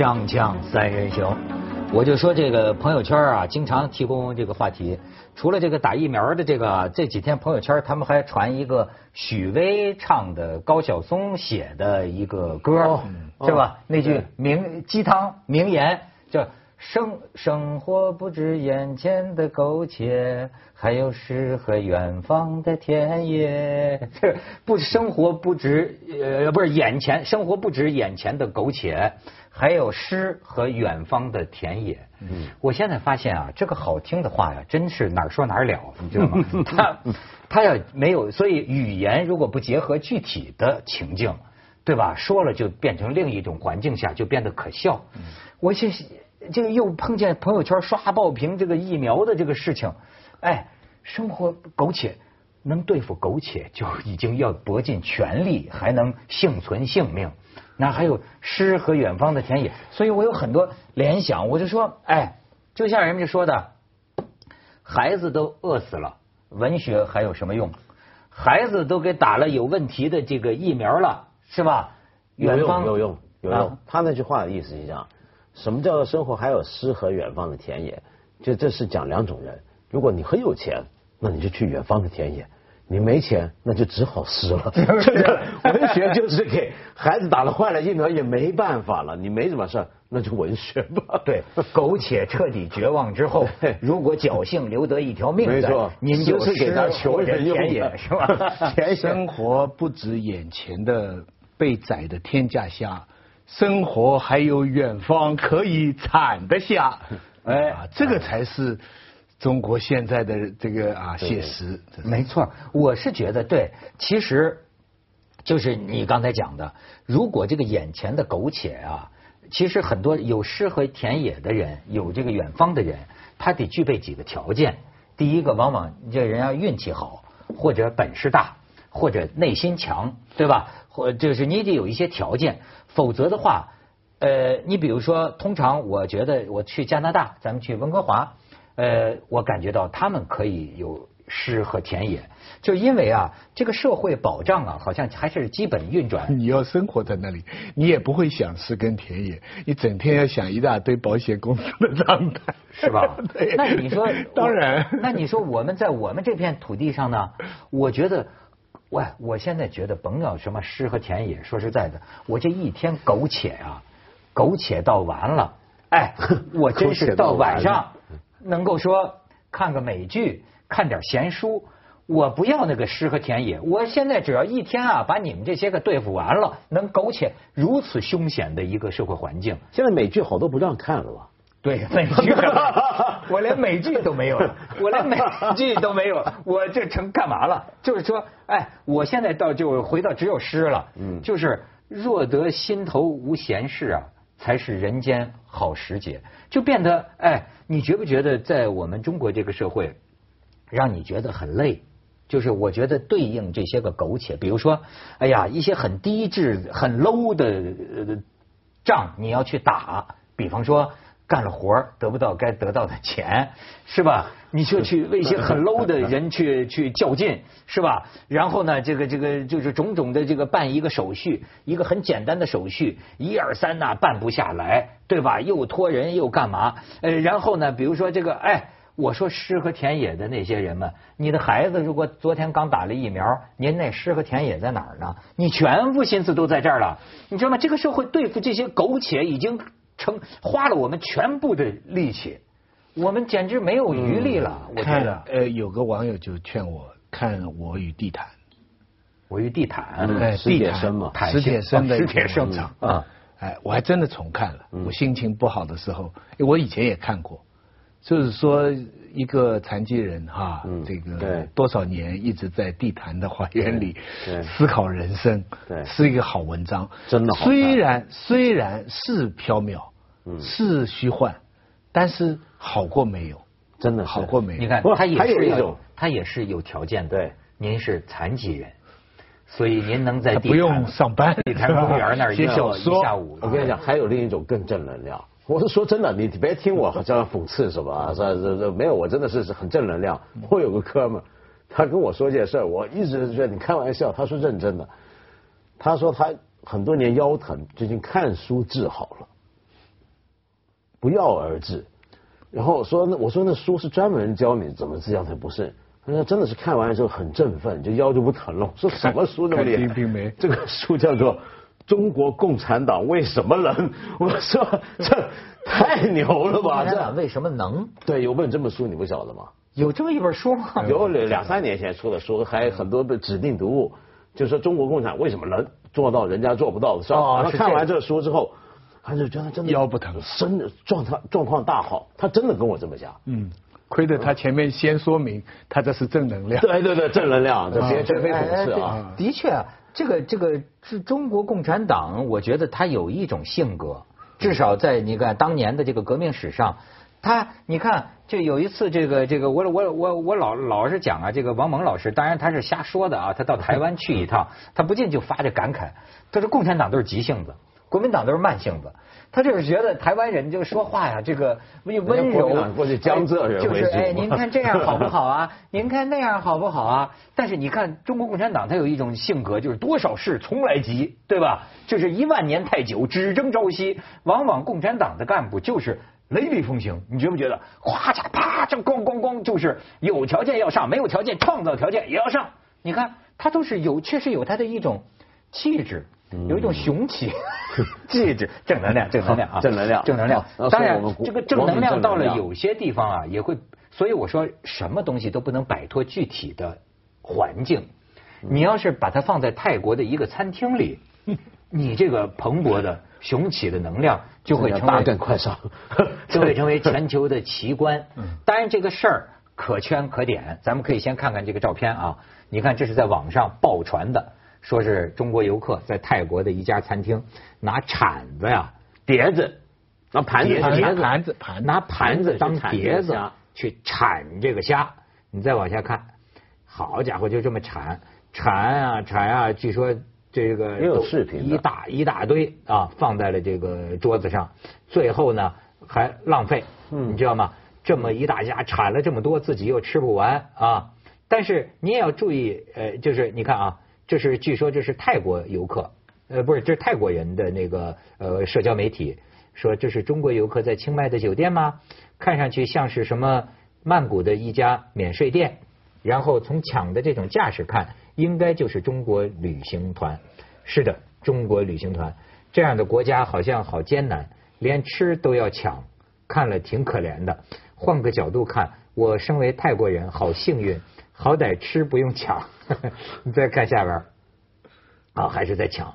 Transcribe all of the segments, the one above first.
锵锵三人行，我就说这个朋友圈啊，经常提供这个话题。除了这个打疫苗的这个，这几天朋友圈他们还传一个许巍唱的高晓松写的一个歌，是吧？那句名鸡汤名言叫“生生活不止眼前的苟且，还有诗和远方的田野”。这 不生活不止呃不是眼前生活不止眼前的苟且。还有诗和远方的田野。嗯，我现在发现啊，这个好听的话呀，真是哪儿说哪儿了，你知道吗？他他要没有，所以语言如果不结合具体的情境，对吧？说了就变成另一种环境下就变得可笑。我这这个又碰见朋友圈刷爆屏这个疫苗的这个事情，哎，生活苟且，能对付苟且就已经要搏尽全力，还能幸存性命。那还有诗和远方的田野，所以我有很多联想。我就说，哎，就像人们说的，孩子都饿死了，文学还有什么用？孩子都给打了有问题的这个疫苗了，是吧？有用，有用，有用。他那句话的意思是讲，什么叫做生活还有诗和远方的田野？就这是讲两种人。如果你很有钱，那你就去远方的田野。你没钱，那就只好诗了。文学就是给孩子打了坏了疫苗也没办法了。你没什么事儿那就文学吧。对，苟且彻底绝望之后，如果侥幸留得一条命没错，您就是给他求人田野是吧？生活不止眼前的被宰的天价虾，生活还有远方可以产的虾。哎，这个才是。中国现在的这个啊，写实，没错，我是觉得对。其实，就是你刚才讲的，如果这个眼前的苟且啊，其实很多有诗和田野的人，有这个远方的人，他得具备几个条件。第一个，往往这人要运气好，或者本事大，或者内心强，对吧？或就是你得有一些条件，否则的话，呃，你比如说，通常我觉得我去加拿大，咱们去温哥华。呃，我感觉到他们可以有诗和田野，就因为啊，这个社会保障啊，好像还是基本运转。你要生活在那里，你也不会想诗跟田野，你整天要想一大堆保险公司的账单，是吧？那你说，当然，那你说我们在我们这片土地上呢？我觉得，喂，我现在觉得甭要什么诗和田野，说实在的，我这一天苟且啊，苟且到完了，哎，我真是到晚上。能够说看个美剧，看点闲书，我不要那个诗和田野。我现在只要一天啊，把你们这些个对付完了，能苟且如此凶险的一个社会环境。现在美剧好多不让看了吧？对，美剧，我连美剧都没有了，我连美剧都没有，我这成干嘛了？就是说，哎，我现在到就回到只有诗了，嗯，就是若得心头无闲事啊。才是人间好时节，就变得哎，你觉不觉得在我们中国这个社会，让你觉得很累？就是我觉得对应这些个苟且，比如说，哎呀，一些很低质、很 low 的仗你要去打，比方说。干了活得不到该得到的钱，是吧？你就去为一些很 low 的人去去较劲，是吧？然后呢，这个这个就是种种的这个办一个手续，一个很简单的手续，一二三呐办不下来，对吧？又托人又干嘛？呃，然后呢，比如说这个，哎，我说诗和田野的那些人们，你的孩子如果昨天刚打了疫苗，您那诗和田野在哪儿呢？你全部心思都在这儿了，你知道吗？这个社会对付这些苟且已经。成花了我们全部的力气，我们简直没有余力了。我觉得，呃，有个网友就劝我看《我与地毯》，《我与地毯》哎，史铁生嘛，史铁生的史铁生啊，哎，我还真的重看了。我心情不好的时候，我以前也看过。就是说，一个残疾人哈，这个多少年一直在地坛的花园里思考人生，是一个好文章。真的，虽然虽然是缥缈，是虚幻，但是好过没有，真的好过没有。你看，他也是一种，他也是有条件的。对，您是残疾人，所以您能在不用上班地坛公园那儿 写小说。下午，我跟你讲，还有另一种更正能量。我是说真的，你别听我好像讽刺什么，是是是，没有，我真的是是很正能量。我有个哥们，他跟我说件事我一直觉得你开玩笑，他说认真的。他说他很多年腰疼，最近看书治好了。不药而治。然后说那我说那书是专门教你怎么治疗，他不是。他说真的是看完之后很振奋，就腰就不疼了。说什么书这么厉害？这个书叫做《中国共产党为什么能》。我说这太牛了吧？这为什么能？对，有本这本书你不晓得吗？有这么一本书吗？有两三年前出的书，还有很多的指定读物，就说中国共产为什么能做到人家做不到的事儿。他看完这书之后。他就觉得真的腰不疼，真的状态状况大好。他真的跟我这么讲。嗯，亏得他前面先说明，他这是正能量。对对对，正能量，这别这非讽刺啊。的确，这个这个是中国共产党，我觉得他有一种性格，至少在你看当年的这个革命史上，他你看就有一次这个这个我我我我老老是讲啊，这个王蒙老师，当然他是瞎说的啊，他到台湾去一趟，他不禁就发着感慨，他说共产党都是急性子。国民党都是慢性子，他就是觉得台湾人就说话呀，这个温柔，过去江浙人就是哎，您看这样好不好啊？您看那样好不好啊？但是你看中国共产党，他有一种性格，就是多少事从来急，对吧？就是一万年太久，只争朝夕。往往共产党的干部就是雷厉风行，你觉不觉得？哗嚓啪这咣咣咣，就是有条件要上，没有条件创造条件也要上。你看他都是有，确实有他的一种气质。有一种雄起，气质，正能量，正能量啊，正能量，正能量。当然，这个正能量到了有些地方啊，也会。所以我说，什么东西都不能摆脱具体的环境。你要是把它放在泰国的一个餐厅里，你这个蓬勃的雄起的能量就会成为 快上，就会成为全球的奇观。当然，这个事儿可圈可点。咱们可以先看看这个照片啊，你看这是在网上爆传的。说是中国游客在泰国的一家餐厅拿铲子呀、碟子、拿盘子、盘子、盘拿盘子当碟子去铲这个虾。你再往下看，好家伙，就这么铲铲啊铲啊！据说这个有视频，一大一大堆啊，放在了这个桌子上。最后呢，还浪费，你知道吗？这么一大家铲了这么多，自己又吃不完啊！但是你也要注意，呃，就是你看啊。这是据说这是泰国游客，呃，不是，这是泰国人的那个呃社交媒体说这是中国游客在清迈的酒店吗？看上去像是什么曼谷的一家免税店，然后从抢的这种架势看，应该就是中国旅行团。是的，中国旅行团这样的国家好像好艰难，连吃都要抢，看了挺可怜的。换个角度看，我身为泰国人，好幸运。好歹吃不用抢，你再看下边啊，还是在抢，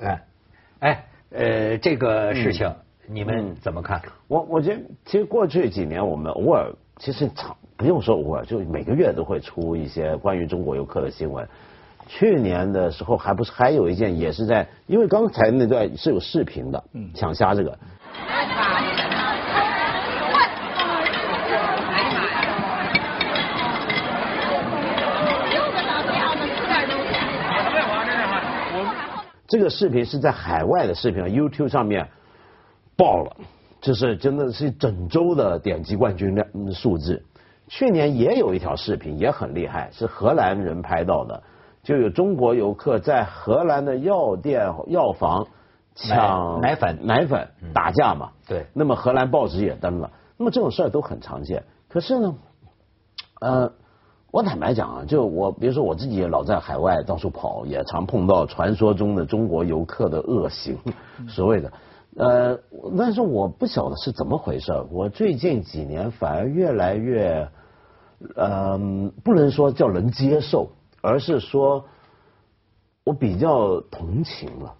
哎，哎，呃，这个事情你们怎么看？我我觉得，其实过去几年我们偶尔，其实常不用说偶尔，就每个月都会出一些关于中国游客的新闻。去年的时候，还不是还有一件，也是在，因为刚才那段是有视频的，抢虾这个。这个视频是在海外的视频，YouTube 上面爆了，就是真的是整周的点击冠军量数字。去年也有一条视频也很厉害，是荷兰人拍到的，就有中国游客在荷兰的药店药房抢奶粉，奶粉打架嘛。对。那么荷兰报纸也登了，那么这种事儿都很常见。可是呢，呃。我坦白讲啊，就我比如说我自己也老在海外到处跑，也常碰到传说中的中国游客的恶行，所谓的，呃，但是我不晓得是怎么回事。我最近几年反而越来越，嗯，不能说叫能接受，而是说我比较同情了。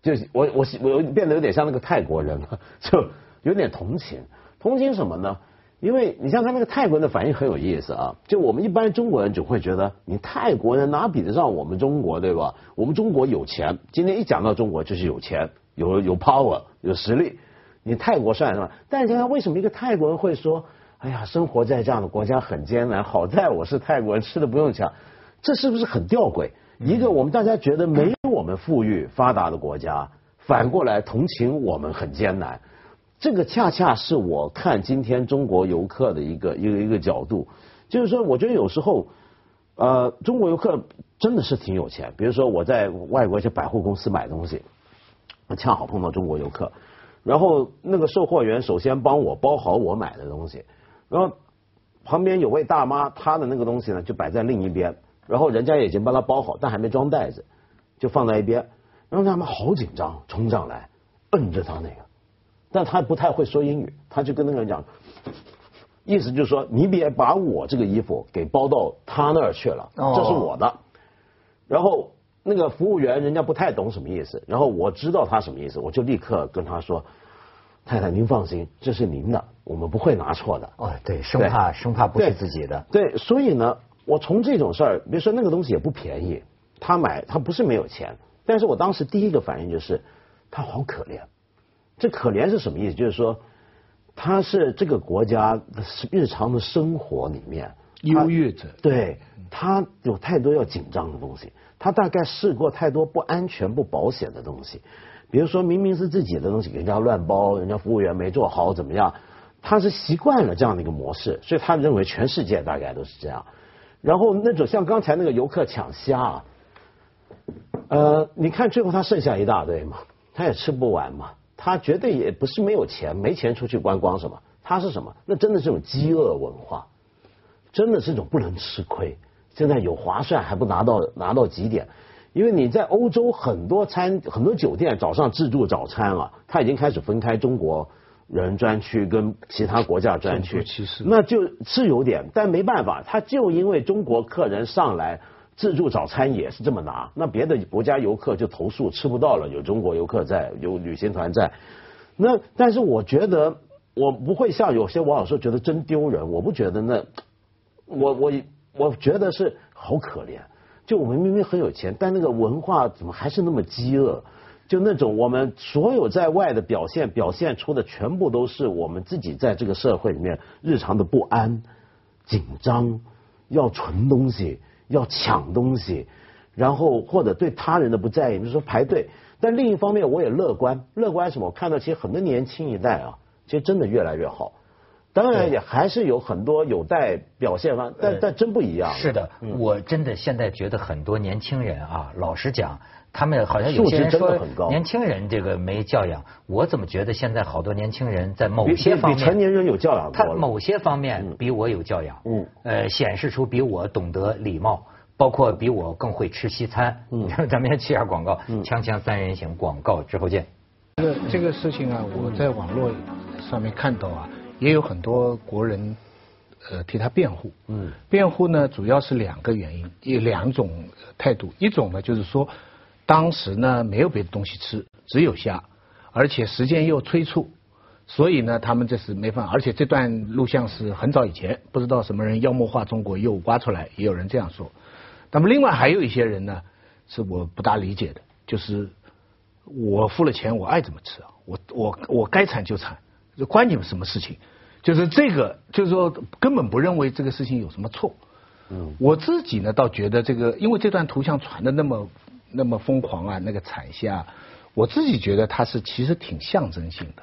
就我我我变得有点像那个泰国人了，就有点同情。同情什么呢？因为你像他那个泰国人的反应很有意思啊，就我们一般中国人就会觉得，你泰国人哪比得上我们中国对吧？我们中国有钱，今天一讲到中国就是有钱，有有 power，有实力，你泰国算什么？但是你看为什么一个泰国人会说，哎呀，生活在这样的国家很艰难，好在我是泰国人，吃的不用抢，这是不是很吊诡？一个我们大家觉得没有我们富裕发达的国家，反过来同情我们很艰难。这个恰恰是我看今天中国游客的一个一个一个角度，就是说，我觉得有时候，呃，中国游客真的是挺有钱。比如说，我在外国一些百货公司买东西，恰好碰到中国游客，然后那个售货员首先帮我包好我买的东西，然后旁边有位大妈，她的那个东西呢就摆在另一边，然后人家已经帮她包好，但还没装袋子，就放在一边。然后他们好紧张，冲上来摁着他那个，但他不太会说英语，他就跟那个人讲，意思就是说你别把我这个衣服给包到他那儿去了，这是我的。然后那个服务员人家不太懂什么意思，然后我知道他什么意思，我就立刻跟他说：“太太您放心，这是您的，我们不会拿错的。”哦，对，生怕生怕不是自己的。对，所以呢，我从这种事儿，比如说那个东西也不便宜，他买他不是没有钱，但是我当时第一个反应就是他好可怜。这可怜是什么意思？就是说他是这个国家日常的生活里面优越者，对。他有太多要紧张的东西，他大概试过太多不安全、不保险的东西，比如说明明是自己的东西，人家乱包，人家服务员没做好怎么样？他是习惯了这样的一个模式，所以他认为全世界大概都是这样。然后那种像刚才那个游客抢虾，呃，你看最后他剩下一大堆嘛，他也吃不完嘛，他绝对也不是没有钱，没钱出去观光什么，他是什么？那真的是种饥饿文化，真的是种不能吃亏。现在有划算还不拿到拿到几点？因为你在欧洲很多餐很多酒店早上自助早餐啊，他已经开始分开中国人专区跟其他国家专区，那就是有点，但没办法，他就因为中国客人上来自助早餐也是这么拿，那别的国家游客就投诉吃不到了，有中国游客在，有旅行团在，那但是我觉得我不会像有些网友说觉得真丢人，我不觉得那我我。我觉得是好可怜，就我们明明很有钱，但那个文化怎么还是那么饥饿？就那种我们所有在外的表现，表现出的全部都是我们自己在这个社会里面日常的不安、紧张，要存东西，要抢东西，然后或者对他人的不在意，比如说排队。但另一方面，我也乐观，乐观什么？我看到其实很多年轻一代啊，其实真的越来越好。当然也还是有很多有待表现方，但但真不一样。是的，我真的现在觉得很多年轻人啊，老实讲，他们好像有些人说年轻人这个没教养，我怎么觉得现在好多年轻人在某些方面比成年人有教养他某些方面比我有教养，嗯，呃，显示出比我懂得礼貌，包括比我更会吃西餐。嗯，咱们先去下广告，锵锵三人行广告之后见。这个这个事情啊，我在网络上面看到啊。也有很多国人呃替他辩护，嗯，辩护呢主要是两个原因，有两种态度，一种呢就是说当时呢没有别的东西吃，只有虾，而且时间又催促，所以呢他们这是没法，而且这段录像是很早以前，不知道什么人妖魔化中国又挖出来，也有人这样说。那么另外还有一些人呢是我不大理解的，就是我付了钱，我爱怎么吃啊，我我我该惨就惨。这关你们什么事情？就是这个，就是说根本不认为这个事情有什么错。嗯，我自己呢倒觉得这个，因为这段图像传的那么那么疯狂啊，那个产线啊，我自己觉得它是其实挺象征性的，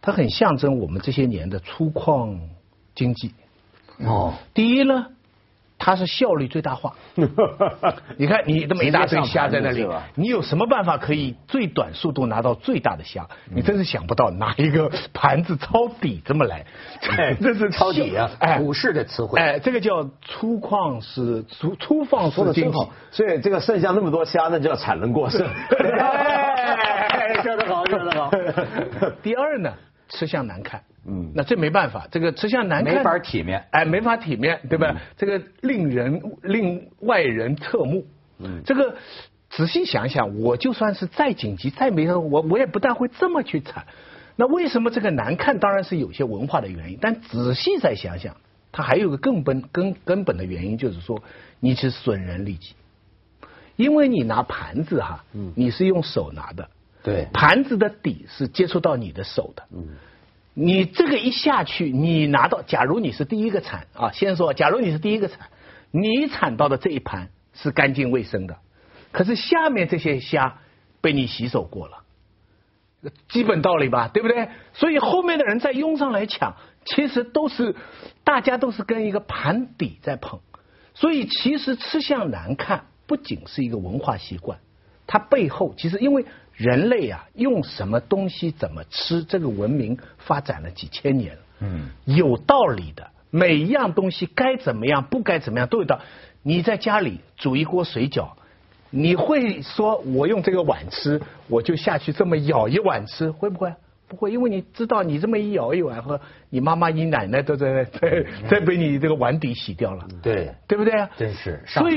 它很象征我们这些年的粗犷经济。哦，第一呢。它是效率最大化。你看，你这么一大堆虾在那里，你有什么办法可以最短速度拿到最大的虾？你真是想不到，拿一个盘子抄底这么来，这是 抄底啊！哎，股市的词汇，哎，这个叫粗犷是粗粗放式经济。所以这个剩下那么多虾，那叫产能过剩。说得好，说得好。第二呢？吃相难看，嗯，那这没办法，这个吃相难看，没法体面，哎，没法体面，对吧？这个令人令外人侧目，嗯，这个仔细想想，我就算是再紧急再没我我也不但会这么去惨。那为什么这个难看？当然是有些文化的原因，但仔细再想想，它还有个更本根根本的原因，就是说你是损人利己，因为你拿盘子哈，嗯，你是用手拿的。对，盘子的底是接触到你的手的。嗯，你这个一下去，你拿到，假如你是第一个铲啊，先说，假如你是第一个铲，你铲到的这一盘是干净卫生的，可是下面这些虾被你洗手过了，基本道理吧，对不对？所以后面的人再拥上来抢，其实都是大家都是跟一个盘底在捧，所以其实吃相难看不仅是一个文化习惯。它背后其实因为人类啊，用什么东西怎么吃，这个文明发展了几千年了，嗯，有道理的，每一样东西该怎么样，不该怎么样都有道。你在家里煮一锅水饺，你会说我用这个碗吃，我就下去这么舀一碗吃，会不会？不会，因为你知道，你这么一舀一碗，和你妈妈、你奶奶都在在在被你这个碗底洗掉了，对。对不对？啊？真是，所以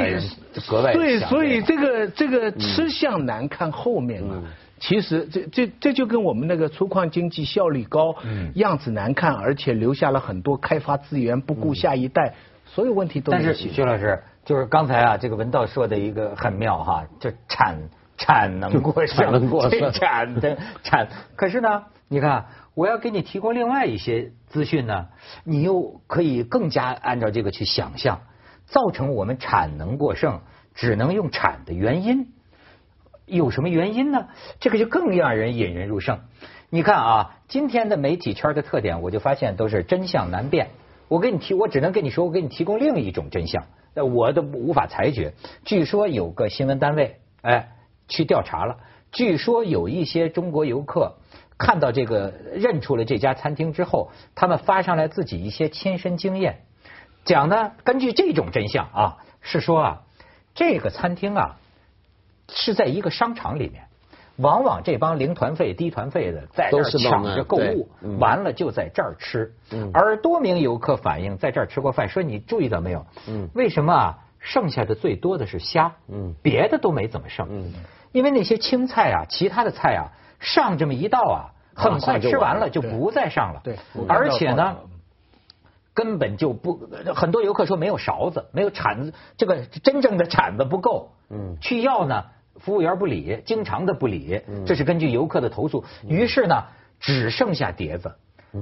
格外对，所以这个这个吃相难看，后面啊，其实这这这就跟我们那个粗犷经济效率高，样子难看，而且留下了很多开发资源不顾下一代，所有问题都。但是徐老师，就是刚才啊，这个文道说的一个很妙哈，就产产能过剩，产能过剩，产的产，可是呢？你看，我要给你提供另外一些资讯呢，你又可以更加按照这个去想象，造成我们产能过剩只能用产的原因，有什么原因呢？这个就更让人引人入胜。你看啊，今天的媒体圈的特点，我就发现都是真相难辨。我给你提，我只能跟你说，我给你提供另一种真相，我都无法裁决。据说有个新闻单位，哎，去调查了，据说有一些中国游客。看到这个认出了这家餐厅之后，他们发上来自己一些亲身经验，讲呢，根据这种真相啊，是说啊，这个餐厅啊是在一个商场里面，往往这帮零团费、低团费的在这儿抢着购物，完了就在这儿吃。而多名游客反映在这儿吃过饭，说你注意到没有？为什么啊？剩下的最多的是虾，别的都没怎么剩，因为那些青菜啊，其他的菜啊。上这么一道啊，很快吃完了就不再上了。对，而且呢，根本就不很多游客说没有勺子，没有铲子，这个真正的铲子不够。嗯，去要呢，服务员不理，经常的不理。这是根据游客的投诉。于是呢，只剩下碟子，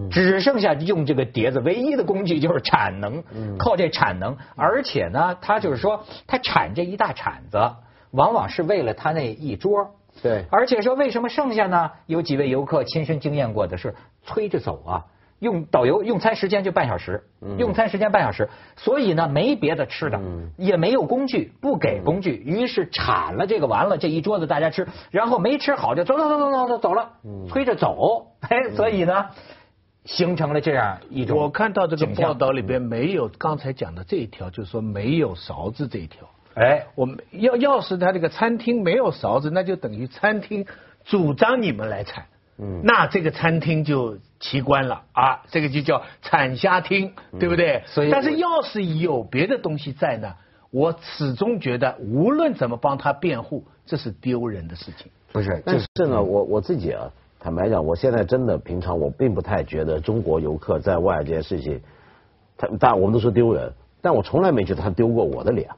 只剩下用这个碟子，唯一的工具就是铲能，靠这铲能。而且呢，他就是说，他铲这一大铲子，往往是为了他那一桌。对，而且说为什么剩下呢？有几位游客亲身经验过的是催着走啊，用导游用餐时间就半小时，用餐时间半小时，所以呢没别的吃的，也没有工具，不给工具，于是铲了这个完了这一桌子大家吃，然后没吃好就走走走走走走走了，催着走，哎，所以呢形成了这样一种。我看到这个报道里边没有刚才讲的这一条，就是说没有勺子这一条。哎，我们要要是他这个餐厅没有勺子，那就等于餐厅主张你们来铲，嗯，那这个餐厅就奇观了啊，这个就叫铲虾厅，对不对？所以，但是要是有别的东西在呢，我始终觉得无论怎么帮他辩护，这是丢人的事情。不是，但是呢，我我自己啊，坦白讲，我现在真的平常我并不太觉得中国游客在外这件事情，他但我们都说丢人，但我从来没觉得他丢过我的脸。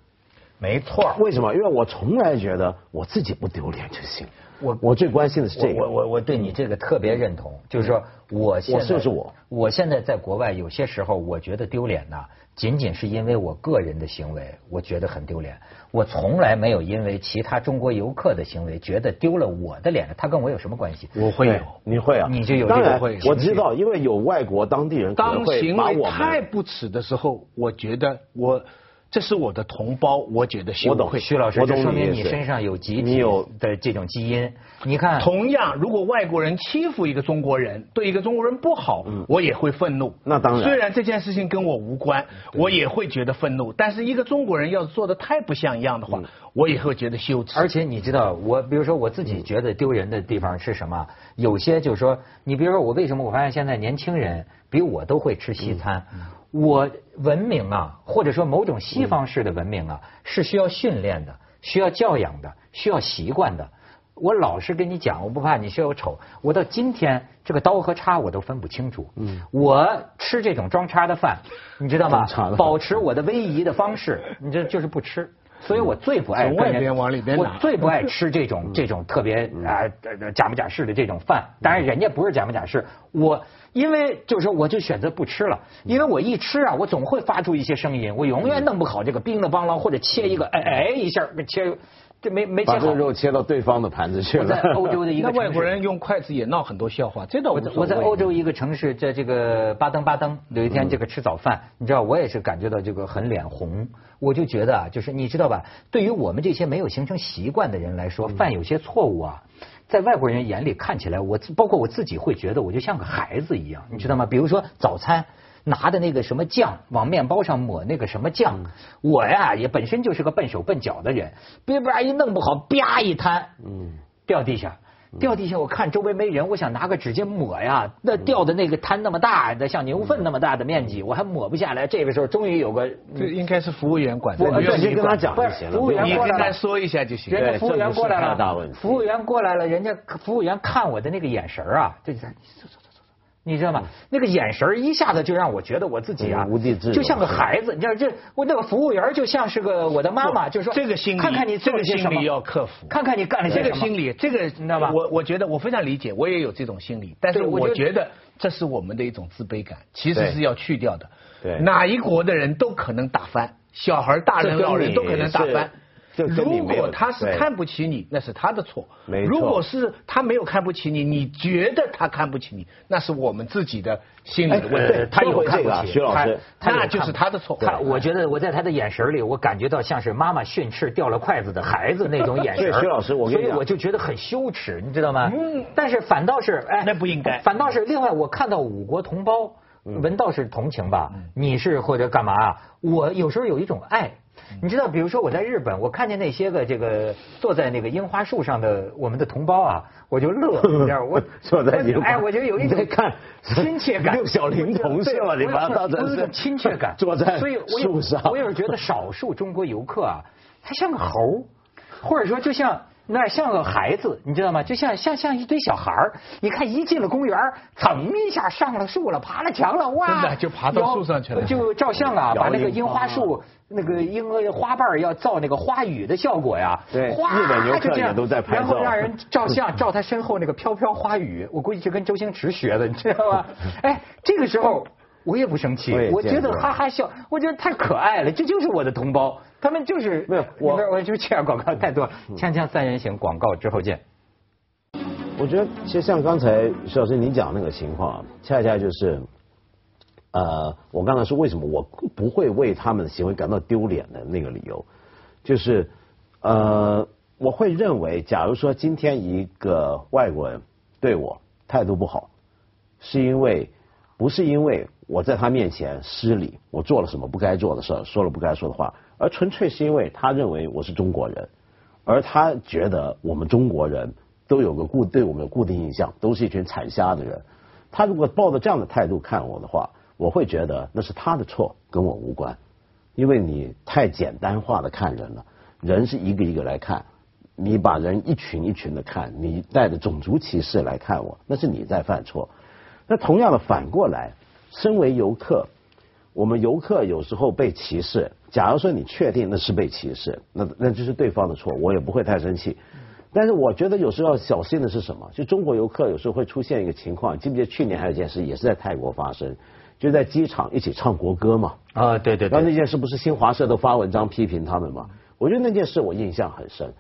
没错，为什么？因为我从来觉得我自己不丢脸就行。我我最关心的是这个。我我我对你这个特别认同，就是说，我现在就是我。我现在在国外，有些时候我觉得丢脸呢，仅仅是因为我个人的行为，我觉得很丢脸。我从来没有因为其他中国游客的行为觉得丢了我的脸，他跟我有什么关系？我会有，你会啊？你就有这个会。我知道，因为有外国当地人当行为太不耻的时候，我觉得我。这是我的同胞，我觉得羞愧。徐老师，这说明你身上有集体的这种基因。你看，同样，如果外国人欺负一个中国人，对一个中国人不好，我也会愤怒。那当然，虽然这件事情跟我无关，我也会觉得愤怒。但是一个中国人要是做的太不像样的话，我也会觉得羞耻。而且你知道，我比如说我自己觉得丢人的地方是什么？有些就是说，你比如说我为什么我发现现在年轻人比我都会吃西餐。我文明啊，或者说某种西方式的文明啊，是需要训练的，需要教养的，需要习惯的。我老实跟你讲，我不怕你笑我丑，我到今天这个刀和叉我都分不清楚。嗯，我吃这种装叉的饭，你知道吗？保持我的威仪的方式，你这就是不吃。所以我最不爱从外边往里边我最不爱 吃这种这种特别啊假模假式的这种饭。当然人家不是假模假式，我因为就是说我就选择不吃了，因为我一吃啊，我总会发出一些声音，我永远弄不好这个冰的邦啷或者切一个哎哎一下切，这没没切好。把这肉切到对方的盘子去了。我在欧洲的一个 那外国人用筷子也闹很多笑话，这倒无所谓。我在欧洲一个城市，在这个巴登巴登，有一天这个吃早饭，你知道我也是感觉到这个很脸红，我就觉得啊，就是你知道吧，对于我们这些没有形成习惯的人来说，犯有些错误啊，在外国人眼里看起来，我包括我自己会觉得我就像个孩子一样，你知道吗？比如说早餐。拿的那个什么酱往面包上抹那个什么酱，我呀也本身就是个笨手笨脚的人，别不然一弄不好，啪一摊，嗯，掉地下，掉地下。我看周围没人，我想拿个纸巾抹呀，那掉的那个摊那么大，的像牛粪那么大的面积，我还抹不下来。这个时候终于有个，这应该是服务员管，的，直接跟他讲就行了，服务员过来了，说一下就行。人家服务员过来了，服务员过来了，人家服务员看我的那个眼神啊，这在。你知道吗？那个眼神一下子就让我觉得我自己啊，无地自容，就像个孩子。你知道这我那个服务员就像是个我的妈妈，就说这个心理，看看你这个心理要克服，看看你干了些什么。这个心理，这个你知道吧？我我觉得我非常理解，我也有这种心理，但是我觉得这是我们的一种自卑感，其实是要去掉的。对，哪一国的人都可能打翻，小孩、大人、老人都可能打翻。如果他是看不起你，那是他的错。没错。如果是他没有看不起你，你觉得他看不起你，那是我们自己的心理的问题。他有看不起，徐老师，那就是他的错。他，我觉得我在他的眼神里，我感觉到像是妈妈训斥掉了筷子的孩子那种眼神。徐老师，我所以我就觉得很羞耻，你知道吗？嗯。但是反倒是，哎，那不应该。反倒是另外，我看到五国同胞，文道是同情吧？你是或者干嘛啊？我有时候有一种爱。你知道，比如说我在日本，我看见那些个这个坐在那个樱花树上的我们的同胞啊，我就乐，你知道我 坐在樱花，哎，我就有一种看亲切感，六小龄童是吧？你把它当成是亲切感，坐在树上。我有时觉得少数中国游客啊，他像个猴，或者说就像。那像个孩子，你知道吗？就像像像一堆小孩儿。你看一进了公园，噌一下上了树了，爬了墙了，哇！真的就爬到树上去了。就 照相啊，把那个樱花树那个樱花瓣要造那个花雨的效果呀。对，日本游客也都在拍照。然后让人照相，照他身后那个飘飘花雨。我估计是跟周星驰学的，你知道吗？哎，这个时候。我也不生气，我觉得哈哈笑，我觉得太可爱了，这就是我的同胞，他们就是没有我，我就欠广告太多，锵锵三人行广告之后见。我觉得其实像刚才徐老师你讲那个情况，恰恰就是，呃，我刚才说为什么我不会为他们的行为感到丢脸的那个理由，就是呃，我会认为，假如说今天一个外国人对我态度不好，是因为不是因为。我在他面前失礼，我做了什么不该做的事儿，说了不该说的话，而纯粹是因为他认为我是中国人，而他觉得我们中国人都有个固对我们有固定印象，都是一群产虾的人。他如果抱着这样的态度看我的话，我会觉得那是他的错，跟我无关，因为你太简单化的看人了，人是一个一个来看，你把人一群一群的看，你带着种族歧视来看我，那是你在犯错。那同样的反过来。身为游客，我们游客有时候被歧视。假如说你确定那是被歧视，那那就是对方的错，我也不会太生气。但是我觉得有时候要小心的是什么？就中国游客有时候会出现一个情况，记不记得去年还有一件事也是在泰国发生，就在机场一起唱国歌嘛。啊，对对对。然后那件事不是新华社都发文章批评他们嘛？我觉得那件事我印象很深。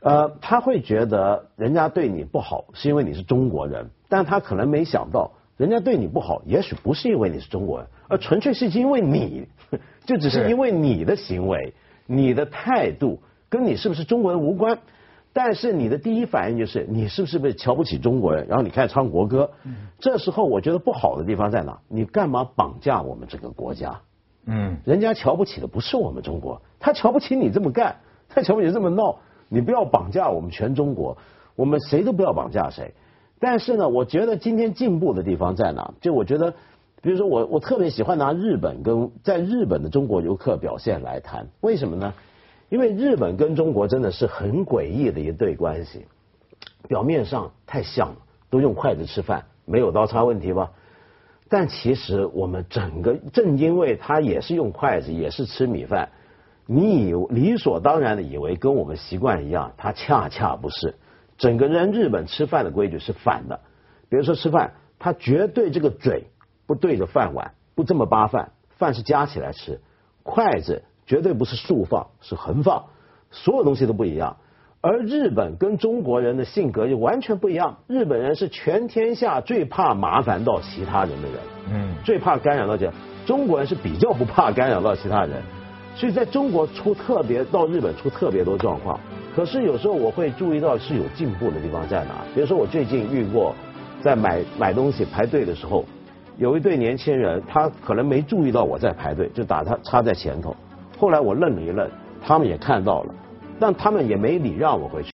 呃，他会觉得人家对你不好是因为你是中国人，但他可能没想到。人家对你不好，也许不是因为你是中国人，而纯粹是因为你，就只是因为你的行为、你的态度，跟你是不是中国人无关。但是你的第一反应就是你是不是被瞧不起中国人，然后你开始唱国歌。这时候我觉得不好的地方在哪？你干嘛绑架我们这个国家？嗯，人家瞧不起的不是我们中国，他瞧不起你这么干，他瞧不起这么闹。你不要绑架我们全中国，我们谁都不要绑架谁。但是呢，我觉得今天进步的地方在哪？就我觉得，比如说我我特别喜欢拿日本跟在日本的中国游客表现来谈，为什么呢？因为日本跟中国真的是很诡异的一对关系，表面上太像了，都用筷子吃饭，没有刀叉问题吧？但其实我们整个正因为他也是用筷子，也是吃米饭，你以理所当然的以为跟我们习惯一样，他恰恰不是。整个人日本吃饭的规矩是反的，比如说吃饭，他绝对这个嘴不对着饭碗，不这么扒饭，饭是夹起来吃，筷子绝对不是竖放，是横放，所有东西都不一样。而日本跟中国人的性格就完全不一样。日本人是全天下最怕麻烦到其他人的人，嗯，最怕干扰到这。中国人是比较不怕干扰到其他人，所以在中国出特别到日本出特别多状况。可是有时候我会注意到是有进步的地方在哪。比如说我最近遇过，在买买东西排队的时候，有一对年轻人，他可能没注意到我在排队，就打他插在前头。后来我愣了一愣，他们也看到了。但他们也没礼让我回去。